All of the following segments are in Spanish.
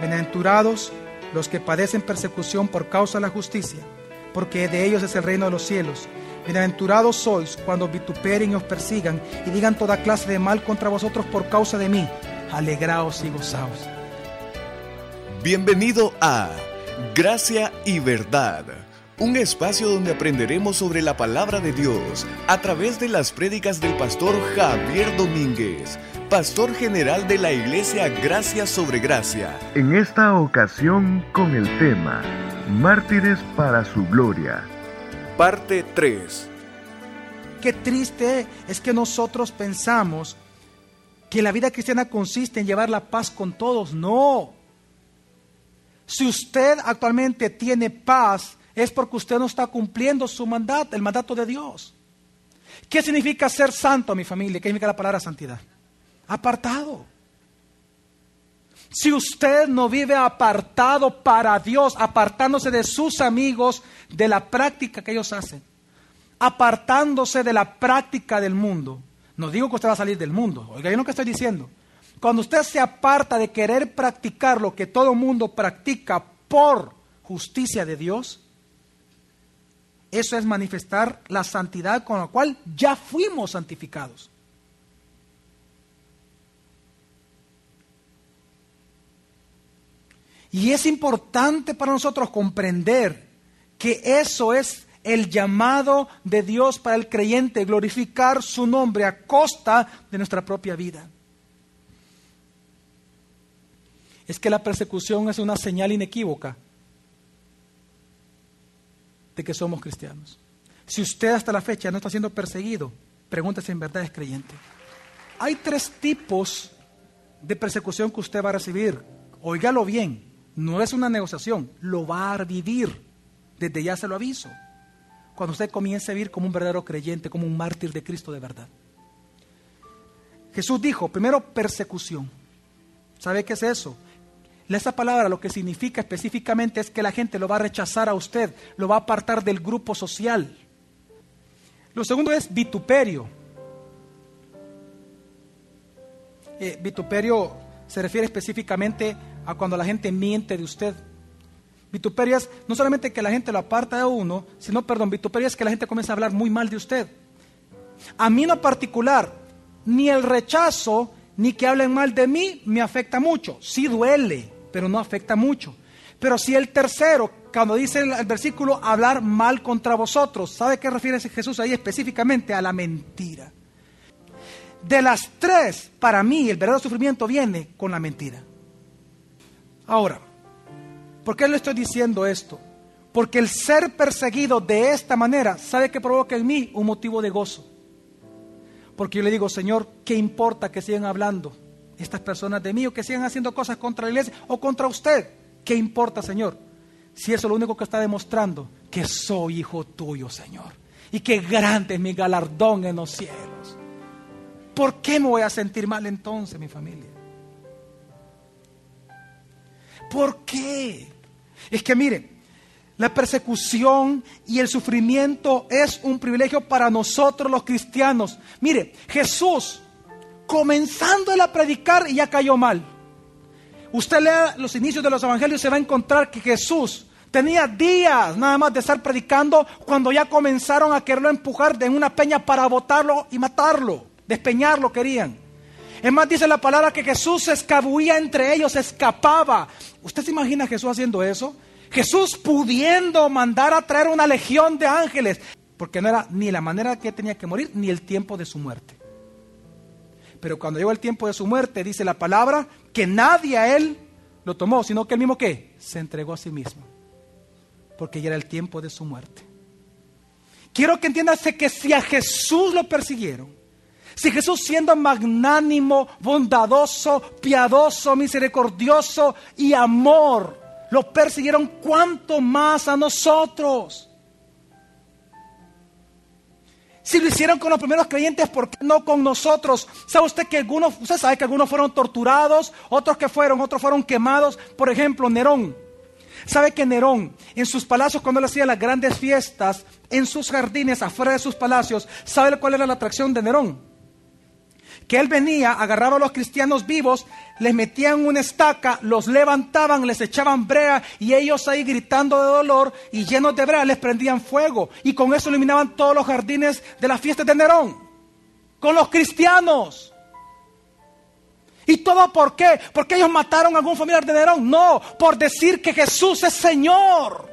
Bienaventurados los que padecen persecución por causa de la justicia, porque de ellos es el reino de los cielos. Bienaventurados sois cuando vituperen y os persigan y digan toda clase de mal contra vosotros por causa de mí. Alegraos y gozaos. Bienvenido a Gracia y Verdad, un espacio donde aprenderemos sobre la palabra de Dios a través de las prédicas del pastor Javier Domínguez, pastor general de la iglesia Gracia sobre Gracia. En esta ocasión con el tema Mártires para su gloria. Parte 3. Qué triste es que nosotros pensamos que la vida cristiana consiste en llevar la paz con todos. No. Si usted actualmente tiene paz, es porque usted no está cumpliendo su mandato, el mandato de Dios. ¿Qué significa ser santo, mi familia? ¿Qué significa la palabra santidad? Apartado. Si usted no vive apartado para Dios, apartándose de sus amigos, de la práctica que ellos hacen, apartándose de la práctica del mundo, no digo que usted va a salir del mundo, oiga, yo lo que estoy diciendo. Cuando usted se aparta de querer practicar lo que todo mundo practica por justicia de Dios, eso es manifestar la santidad con la cual ya fuimos santificados. Y es importante para nosotros comprender que eso es el llamado de Dios para el creyente, glorificar su nombre a costa de nuestra propia vida. Es que la persecución es una señal inequívoca de que somos cristianos. Si usted hasta la fecha no está siendo perseguido, pregúntese si en verdad es creyente. Hay tres tipos de persecución que usted va a recibir. Óigalo bien, no es una negociación, lo va a vivir. Desde ya se lo aviso. Cuando usted comience a vivir como un verdadero creyente, como un mártir de Cristo de verdad. Jesús dijo, primero persecución. ¿Sabe qué es eso? Esa palabra lo que significa específicamente es que la gente lo va a rechazar a usted, lo va a apartar del grupo social. Lo segundo es vituperio. Eh, vituperio se refiere específicamente a cuando la gente miente de usted. Vituperio es no solamente que la gente lo aparta de uno, sino, perdón, vituperio es que la gente comienza a hablar muy mal de usted. A mí no particular, ni el rechazo, ni que hablen mal de mí, me afecta mucho. Sí duele, pero no afecta mucho. Pero si el tercero, cuando dice el, versículo, hablar mal contra vosotros, ¿sabe qué refiere Jesús ahí específicamente? A la mentira. De las tres, para mí, el verdadero sufrimiento viene con la mentira. Ahora, ¿por qué le estoy diciendo esto? Porque el ser perseguido de esta manera, ¿sabe que provoca en mí? Un motivo de gozo. Porque yo le digo, Señor, ¿qué importa que sigan hablando estas personas de mí o que sigan haciendo cosas contra la iglesia o contra usted? ¿Qué importa, Señor? Si eso es lo único que está demostrando, que soy hijo tuyo, Señor. Y que grande es mi galardón en los cielos. ¿Por qué me voy a sentir mal entonces, mi familia? ¿Por qué? Es que miren, la persecución y el sufrimiento es un privilegio para nosotros los cristianos. Mire, Jesús, comenzando a predicar, ya cayó mal. Usted lea los inicios de los evangelios y se va a encontrar que Jesús tenía días nada más de estar predicando cuando ya comenzaron a quererlo empujar de una peña para botarlo y matarlo, despeñarlo querían. Es más, dice la palabra que Jesús se escabuía entre ellos, escapaba. ¿Usted se imagina a Jesús haciendo eso? Jesús pudiendo mandar a traer una legión de ángeles, porque no era ni la manera que tenía que morir, ni el tiempo de su muerte. Pero cuando llegó el tiempo de su muerte, dice la palabra que nadie a él lo tomó, sino que él mismo que se entregó a sí mismo, porque ya era el tiempo de su muerte. Quiero que entiendas que si a Jesús lo persiguieron, si Jesús siendo magnánimo, bondadoso, piadoso, misericordioso y amor, lo persiguieron, ¿cuánto más a nosotros? Si lo hicieron con los primeros creyentes, ¿por qué no con nosotros? ¿Sabe usted que algunos, usted sabe que algunos fueron torturados, otros que fueron, otros fueron quemados? Por ejemplo, Nerón. ¿Sabe que Nerón, en sus palacios, cuando él hacía las grandes fiestas, en sus jardines, afuera de sus palacios, ¿sabe cuál era la atracción de Nerón? Que él venía, agarraba a los cristianos vivos, les metían una estaca, los levantaban, les echaban brea y ellos ahí gritando de dolor y llenos de brea les prendían fuego y con eso iluminaban todos los jardines de las fiestas de Nerón. Con los cristianos. ¿Y todo por qué? ¿Porque ellos mataron a algún familiar de Nerón? No, por decir que Jesús es Señor.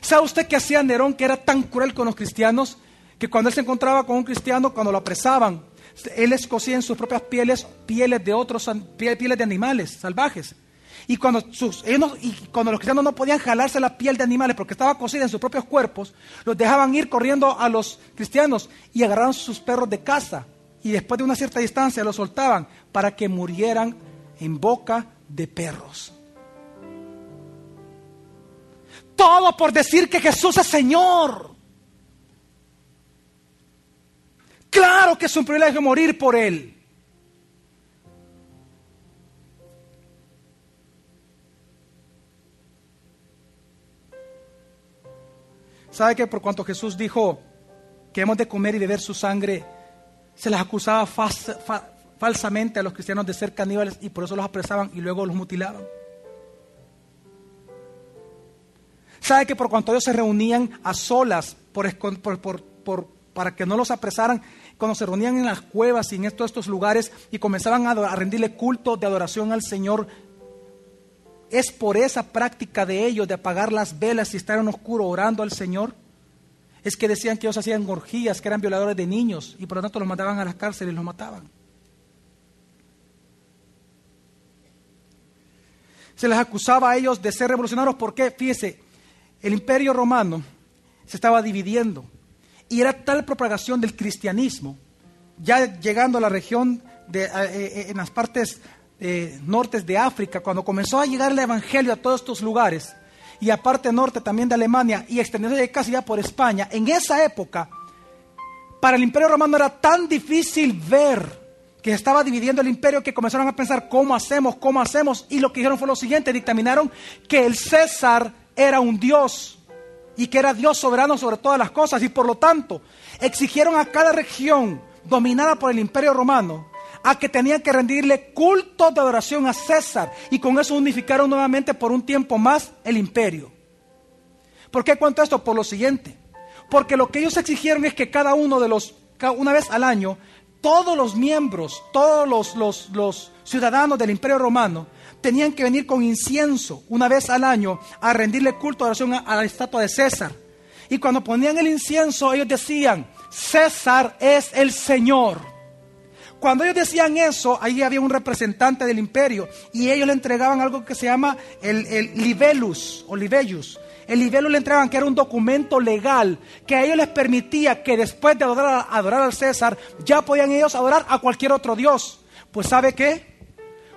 ¿Sabe usted qué hacía Nerón que era tan cruel con los cristianos? Que cuando él se encontraba con un cristiano, cuando lo apresaban, él escocía en sus propias pieles pieles de otros, pieles de animales salvajes. Y cuando, sus, y cuando los cristianos no podían jalarse la piel de animales porque estaba cocida en sus propios cuerpos, los dejaban ir corriendo a los cristianos y agarraron sus perros de caza. Y después de una cierta distancia los soltaban para que murieran en boca de perros. Todo por decir que Jesús es Señor. Claro que es un privilegio morir por Él. ¿Sabe que por cuanto Jesús dijo que hemos de comer y beber su sangre, se les acusaba falsamente a los cristianos de ser caníbales y por eso los apresaban y luego los mutilaban? ¿Sabe que por cuanto ellos se reunían a solas para que no los apresaran, cuando se reunían en las cuevas y en estos, estos lugares y comenzaban a, a rendirle culto de adoración al Señor, es por esa práctica de ellos de apagar las velas y estar en oscuro orando al Señor, es que decían que ellos hacían orgías, que eran violadores de niños y por lo tanto los mandaban a las cárceles y los mataban. Se les acusaba a ellos de ser revolucionarios. Porque, fíjese, el imperio romano se estaba dividiendo y era tal propagación del cristianismo, ya llegando a la región de, eh, en las partes eh, nortes de África, cuando comenzó a llegar el Evangelio a todos estos lugares, y a parte norte también de Alemania, y extendiéndose casi ya por España, en esa época, para el imperio romano era tan difícil ver que estaba dividiendo el imperio que comenzaron a pensar cómo hacemos, cómo hacemos, y lo que dijeron fue lo siguiente, dictaminaron que el César era un Dios y que era Dios soberano sobre todas las cosas y por lo tanto exigieron a cada región dominada por el imperio romano a que tenían que rendirle culto de adoración a César y con eso unificaron nuevamente por un tiempo más el imperio. ¿Por qué cuento esto? Por lo siguiente, porque lo que ellos exigieron es que cada uno de los, una vez al año, todos los miembros, todos los, los, los ciudadanos del imperio romano tenían que venir con incienso una vez al año a rendirle culto de oración a, la estatua de César. Y cuando ponían el incienso, ellos decían, César es el Señor. Cuando ellos decían eso, ahí había un representante del imperio y ellos le entregaban algo que se llama el, el libellus o libellus. El libellus le entregaban que era un documento legal que a ellos les permitía que después de adorar, adorar al César, ya podían ellos adorar a cualquier otro Dios. Pues ¿sabe qué?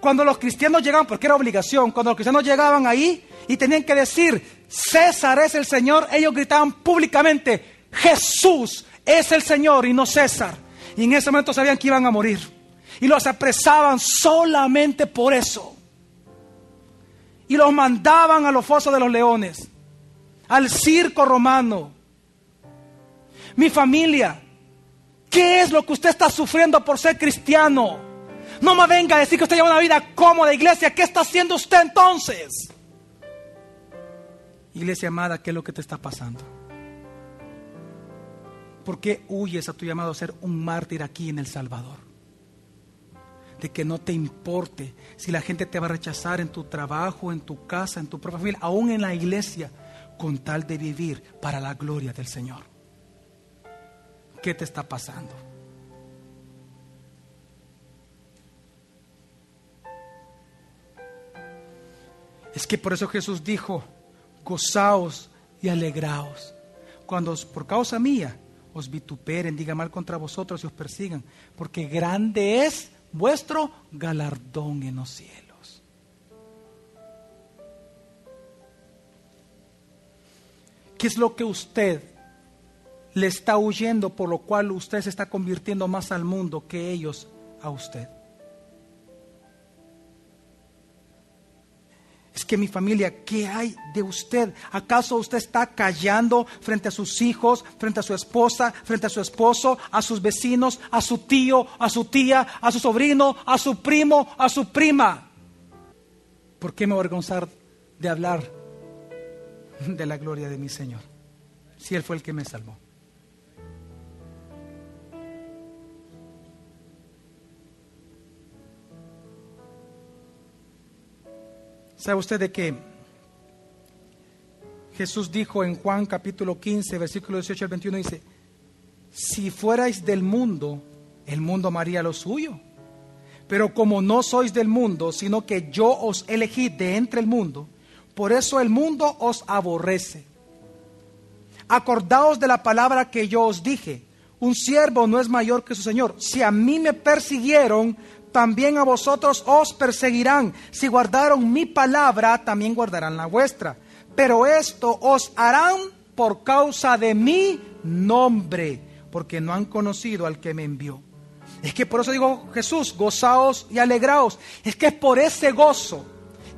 Cuando los cristianos llegaban, porque era obligación, cuando los cristianos llegaban ahí y tenían que decir, César es el Señor, ellos gritaban públicamente, Jesús es el Señor y no César. Y en ese momento sabían que iban a morir. Y los apresaban solamente por eso. Y los mandaban a los fosos de los leones, al circo romano. Mi familia, ¿qué es lo que usted está sufriendo por ser cristiano? No me venga a decir que usted lleva una vida cómoda, iglesia. ¿Qué está haciendo usted entonces? Iglesia amada, ¿qué es lo que te está pasando? ¿Por qué huyes a tu llamado a ser un mártir aquí en El Salvador? De que no te importe si la gente te va a rechazar en tu trabajo, en tu casa, en tu propia familia, aún en la iglesia, con tal de vivir para la gloria del Señor. ¿Qué te está pasando? Es que por eso Jesús dijo, gozaos y alegraos. Cuando por causa mía os vituperen, digan mal contra vosotros y os persigan, porque grande es vuestro galardón en los cielos. ¿Qué es lo que usted le está huyendo por lo cual usted se está convirtiendo más al mundo que ellos a usted? Es que mi familia, ¿qué hay de usted? ¿Acaso usted está callando frente a sus hijos, frente a su esposa, frente a su esposo, a sus vecinos, a su tío, a su tía, a su sobrino, a su primo, a su prima? ¿Por qué me avergonzar de hablar de la gloria de mi Señor? Si Él fue el que me salvó. ¿Sabe usted de qué? Jesús dijo en Juan capítulo 15, versículo 18 al 21, dice, si fuerais del mundo, el mundo amaría lo suyo. Pero como no sois del mundo, sino que yo os elegí de entre el mundo, por eso el mundo os aborrece. Acordaos de la palabra que yo os dije, un siervo no es mayor que su Señor. Si a mí me persiguieron, también a vosotros os perseguirán. Si guardaron mi palabra, también guardarán la vuestra. Pero esto os harán por causa de mi nombre, porque no han conocido al que me envió. Es que por eso digo Jesús, gozaos y alegraos. Es que es por ese gozo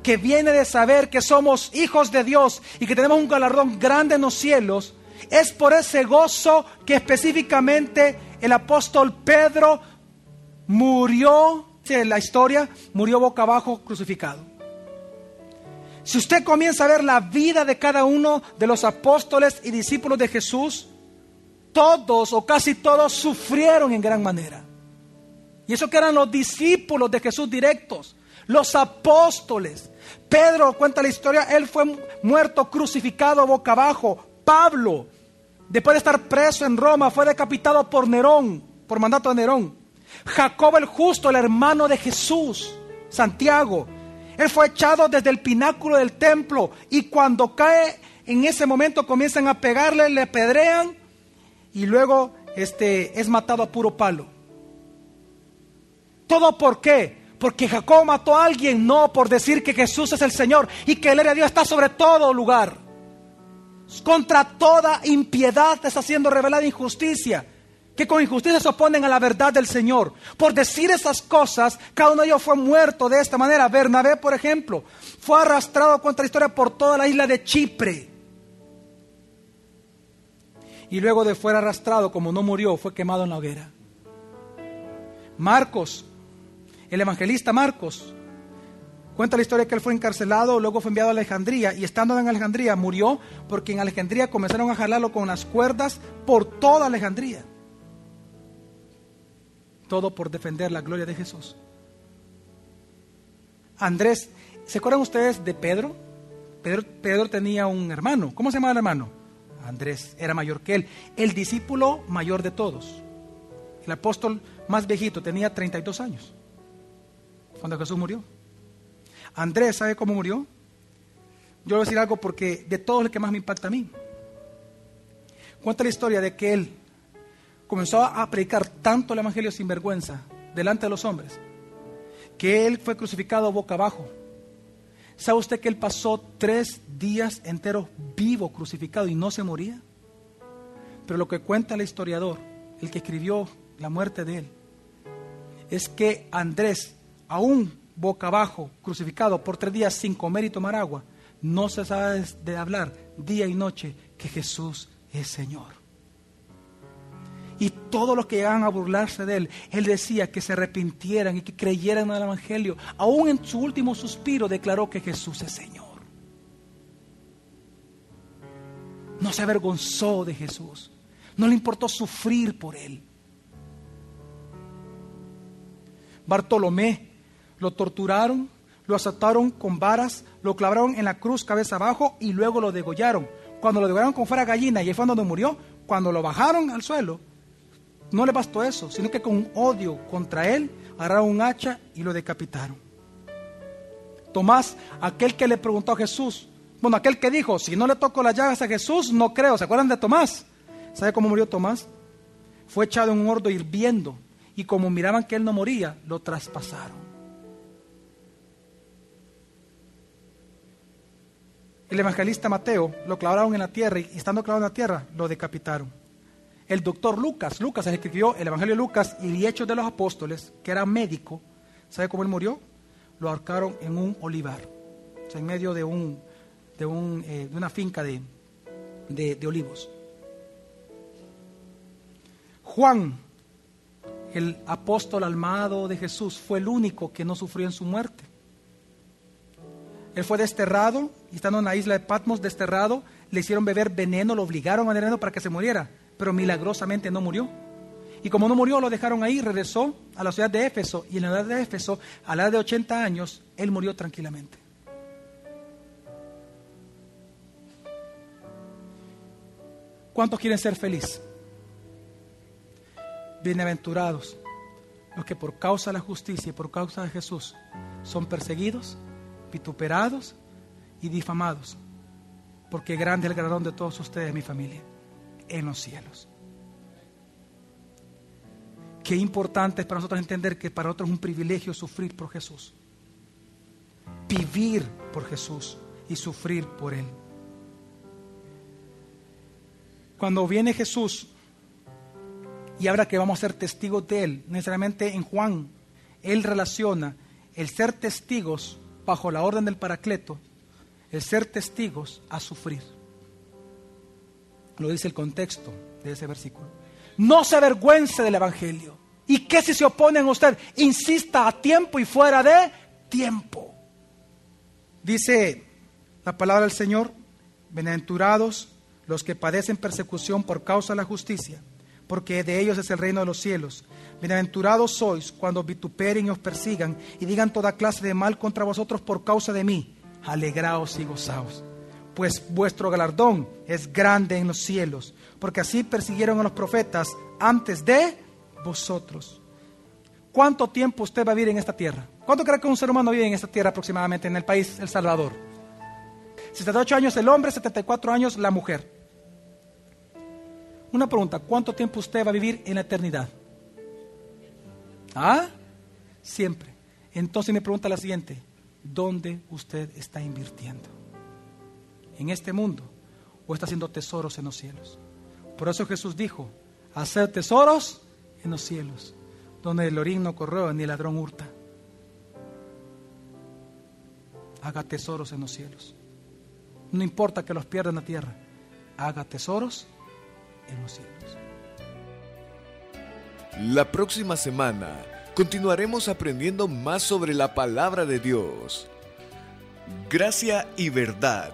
que viene de saber que somos hijos de Dios y que tenemos un galardón grande en los cielos. Es por ese gozo que específicamente el apóstol Pedro murió, la historia, murió boca abajo crucificado. Si usted comienza a ver la vida de cada uno de los apóstoles y discípulos de Jesús, todos o casi todos sufrieron en gran manera. Y eso que eran los discípulos de Jesús directos, los apóstoles. Pedro cuenta la historia, él fue muerto crucificado boca abajo. Pablo, después de estar preso en Roma, fue decapitado por Nerón, por mandato de Nerón. Jacob el justo, el hermano de Jesús, Santiago. Él fue echado desde el pináculo del templo y cuando cae en ese momento comienzan a pegarle, le pedrean y luego este, es matado a puro palo. ¿Todo por qué? Porque Jacob mató a alguien, no por decir que Jesús es el Señor y que el de Dios está sobre todo lugar. Contra toda impiedad está siendo revelada injusticia que con injusticia se oponen a la verdad del Señor. Por decir esas cosas, cada uno de ellos fue muerto de esta manera. Bernabé, por ejemplo, fue arrastrado contra la historia por toda la isla de Chipre. Y luego de fuera arrastrado, como no murió, fue quemado en la hoguera. Marcos, el evangelista Marcos, cuenta la historia que él fue encarcelado, luego fue enviado a Alejandría y estando en Alejandría murió porque en Alejandría comenzaron a jalarlo con las cuerdas por toda Alejandría todo por defender la gloria de Jesús. Andrés, ¿se acuerdan ustedes de Pedro? Pedro, tenía un hermano. ¿Cómo se llama el hermano? Andrés, era mayor que él. El discípulo mayor de todos. El apóstol más viejito tenía 32 años cuando Jesús murió. Andrés, ¿sabe cómo murió? Yo voy a decir algo porque de todo el que más me impacta a mí. Cuenta la historia de que él comenzó a predicar tanto el Evangelio sin vergüenza delante de los hombres, que él fue crucificado boca abajo. ¿Sabe usted que él pasó tres días enteros vivo crucificado y no se moría? Pero lo que cuenta el historiador, el que escribió la muerte de él, es que Andrés, aún boca abajo, crucificado por tres días sin comer y tomar agua, no se sabe de hablar día y noche que Jesús es Señor. Y todos los que llegaban a burlarse de él, él decía que se arrepintieran y que creyeran en el Evangelio. Aún en su último suspiro declaró que Jesús es Señor. No se avergonzó de Jesús. No le importó sufrir por él. Bartolomé lo torturaron, lo azotaron con varas, lo clavaron en la cruz cabeza abajo y luego lo degollaron. Cuando lo degollaron con fuera gallina y ahí fue donde murió, cuando lo bajaron al suelo, no le bastó eso, sino que con odio contra él agarraron un hacha y lo decapitaron. Tomás, aquel que le preguntó a Jesús, bueno, aquel que dijo, si no le toco las llagas a Jesús, no creo. ¿Se acuerdan de Tomás? ¿Sabe cómo murió Tomás? Fue echado en un hordo hirviendo y como miraban que él no moría, lo traspasaron. El evangelista Mateo lo clavaron en la tierra y estando clavado en la tierra, lo decapitaron el doctor Lucas. Lucas escribió el Evangelio de Lucas y Hechos de los Apóstoles, que era médico. ¿Sabe cómo él murió? Lo ahorcaron en un olivar. en medio de, un, de, eh, una finca de, de, olivos. Juan, el apóstol almado de Jesús, fue el único que no sufrió en su muerte. Él fue desterrado y estando en la isla de Patmos, desterrado, le hicieron beber veneno, lo obligaron a veneno para que se muriera, pero milagrosamente no murió. Y como no murió, lo dejaron ahí, regresó a la ciudad de Éfeso. Y en la edad de Éfeso, a la edad de 80 años, él murió tranquilamente. ¿Cuántos quieren ser felices? Bienaventurados los que por causa de la justicia y por causa de Jesús son perseguidos, vituperados y difamados, porque grande es el galardón de todos ustedes, mi familia, en los cielos. Qué importante es para nosotros entender que para nosotros es un privilegio sufrir por Jesús, vivir por Jesús y sufrir por Él. Cuando viene Jesús y ahora que vamos a ser testigos de Él, necesariamente en Juan, Él relaciona el ser testigos bajo la orden del Paracleto, el ser testigos a sufrir. Lo dice el contexto de ese versículo. No se avergüence del Evangelio. ¿Y qué si se oponen a usted? Insista a tiempo y fuera de tiempo. Dice la palabra del Señor, bienaventurados los que padecen persecución por causa de la justicia, porque de ellos es el reino de los cielos. Bienaventurados sois cuando vituperen y os persigan y digan toda clase de mal contra vosotros por causa de mí. Alegraos y gozaos, pues vuestro galardón es grande en los cielos, porque así persiguieron a los profetas antes de vosotros. ¿Cuánto tiempo usted va a vivir en esta tierra? ¿Cuánto cree que un ser humano vive en esta tierra aproximadamente en el país El Salvador? 78 años el hombre, 74 años la mujer. Una pregunta, ¿cuánto tiempo usted va a vivir en la eternidad? ¿Ah? Siempre. Entonces me pregunta la siguiente, ¿dónde usted está invirtiendo? ¿En este mundo o está haciendo tesoros en los cielos? Por eso Jesús dijo, hacer tesoros en los cielos, donde el orín no corrió ni el ladrón hurta. Haga tesoros en los cielos. No importa que los pierda en la tierra, haga tesoros en los cielos. La próxima semana continuaremos aprendiendo más sobre la palabra de Dios. Gracia y verdad